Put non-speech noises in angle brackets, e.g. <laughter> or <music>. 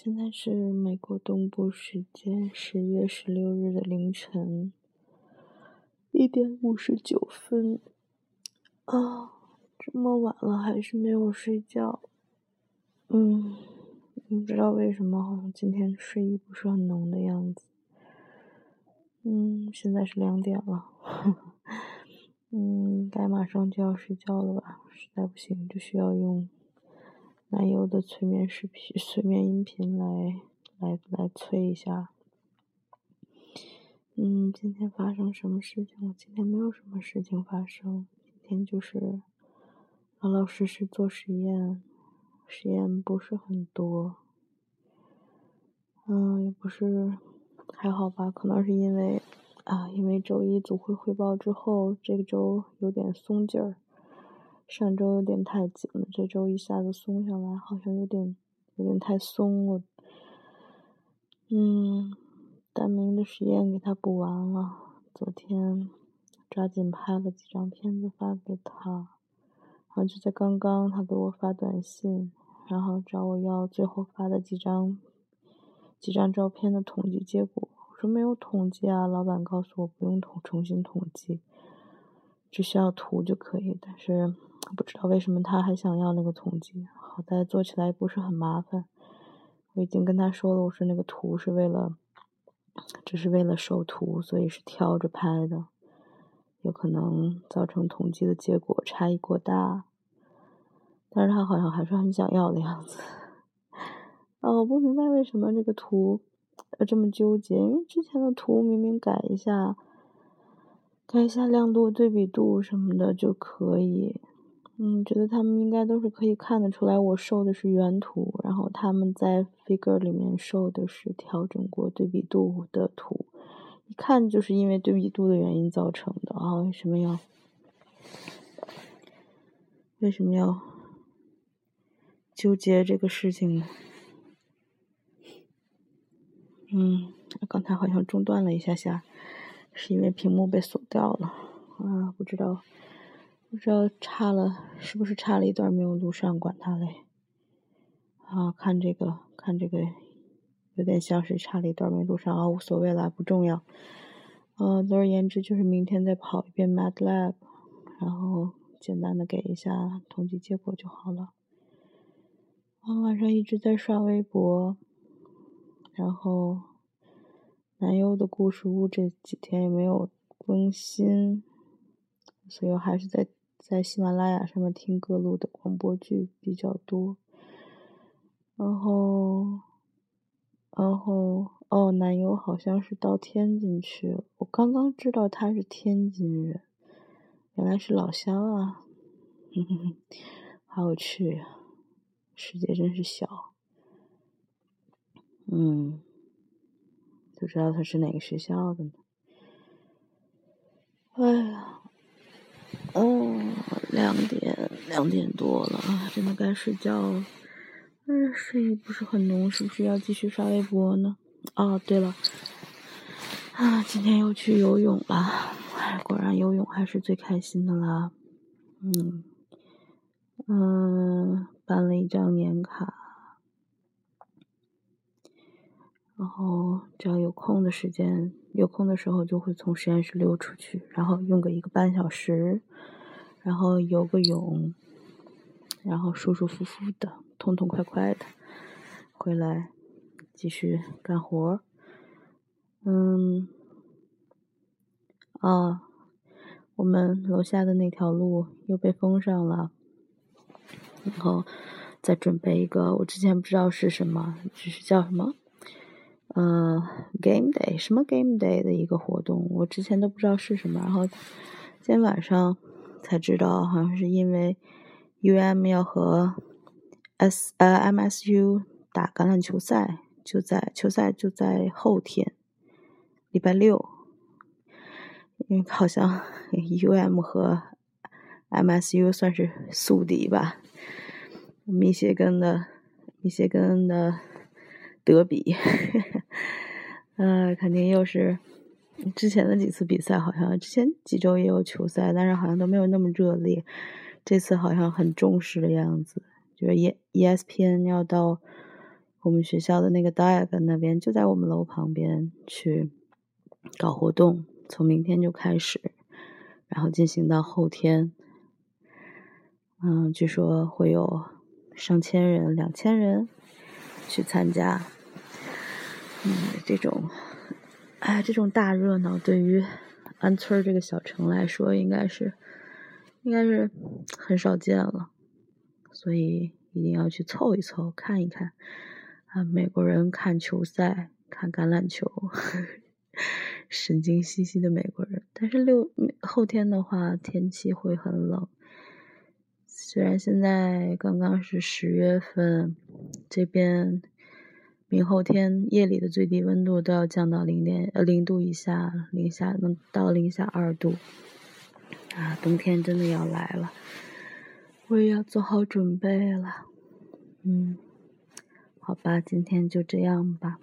现在是美国东部时间十月十六日的凌晨一点五十九分。啊，这么晚了还是没有睡觉。嗯，不知道为什么，好像今天睡意不是很浓的样子。嗯，现在是两点了。<laughs> 嗯，该马上就要睡觉了吧？实在不行，就需要用。男友的催眠视频、催眠音频来来来催一下。嗯，今天发生什么事情了？今天没有什么事情发生，今天就是老老实实做实验，实验不是很多。嗯，也不是还好吧？可能是因为啊，因为周一组会汇报之后，这个周有点松劲儿。上周有点太紧了，这周一下子松下来，好像有点有点太松了。嗯，大明的实验给他补完了，昨天抓紧拍了几张片子发给他，然后就在刚刚，他给我发短信，然后找我要最后发的几张几张照片的统计结果。我说没有统计啊，老板告诉我不用统重新统计，只需要图就可以，但是。不知道为什么他还想要那个统计，好在做起来不是很麻烦。我已经跟他说了，我说那个图是为了，只是为了收图，所以是挑着拍的，有可能造成统计的结果差异过大。但是他好像还是很想要的样子。哦，我不明白为什么这个图要这么纠结，因为之前的图明明改一下，改一下亮度、对比度什么的就可以。嗯，觉得他们应该都是可以看得出来，我受的是原图，然后他们在 figure 里面受的是调整过对比度的图，一看就是因为对比度的原因造成的啊！为什么要为什么要纠结这个事情呢？嗯，刚才好像中断了一下下，是因为屏幕被锁掉了啊，不知道。不知道差了是不是差了一段没有录上，管他嘞。啊，看这个，看这个，有点像是差了一段没录上啊，无所谓了，不重要。呃，总而言之就是明天再跑一遍 MATLAB，然后简单的给一下统计结果就好了。啊，晚上一直在刷微博，然后男优的故事屋这几天也没有更新，所以我还是在。在喜马拉雅上面听各路的广播剧比较多，然后，然后哦，男友好像是到天津去了，我刚刚知道他是天津人，原来是老乡啊，哼哼哼，好有趣呀，世界真是小，嗯，不知道他是哪个学校的呢，哎呀。两点两点多了，真的该睡觉了。嗯，睡意不是很浓，是不是要继续刷微博呢？哦，对了，啊，今天又去游泳了。哎，果然游泳还是最开心的啦。嗯嗯，办了一张年卡，然后只要有空的时间，有空的时候就会从实验室溜出去，然后用个一个半小时。然后游个泳，然后舒舒服服的、痛痛快快的回来继续干活。嗯，啊，我们楼下的那条路又被封上了，然后再准备一个，我之前不知道是什么，只是叫什么，呃，game day，什么 game day 的一个活动，我之前都不知道是什么，然后今天晚上。才知道，好像是因为 U.M 要和 S 呃 M.S.U 打橄榄球赛，就在球赛就在后天，礼拜六。因为好像 <laughs> U.M 和 M.S.U 算是宿敌吧，密歇根的密歇根的德比，<laughs> 呃，肯定又是。之前的几次比赛好像之前几周也有球赛，但是好像都没有那么热烈。这次好像很重视的样子，就是 E ESPN 要到我们学校的那个 Diag 那边就在我们楼旁边去搞活动，从明天就开始，然后进行到后天。嗯，据说会有上千人、两千人去参加。嗯，这种，哎，这种大热闹对于安村这个小城来说，应该是，应该是很少见了，所以一定要去凑一凑，看一看。啊，美国人看球赛、看橄榄球，<laughs> 神经兮兮的美国人。但是六后天的话，天气会很冷。虽然现在刚刚是十月份，这边明后天夜里的最低温度都要降到零点呃零度以下，零下能到零下二度。啊，冬天真的要来了，我也要做好准备了。嗯。好吧，今天就这样吧。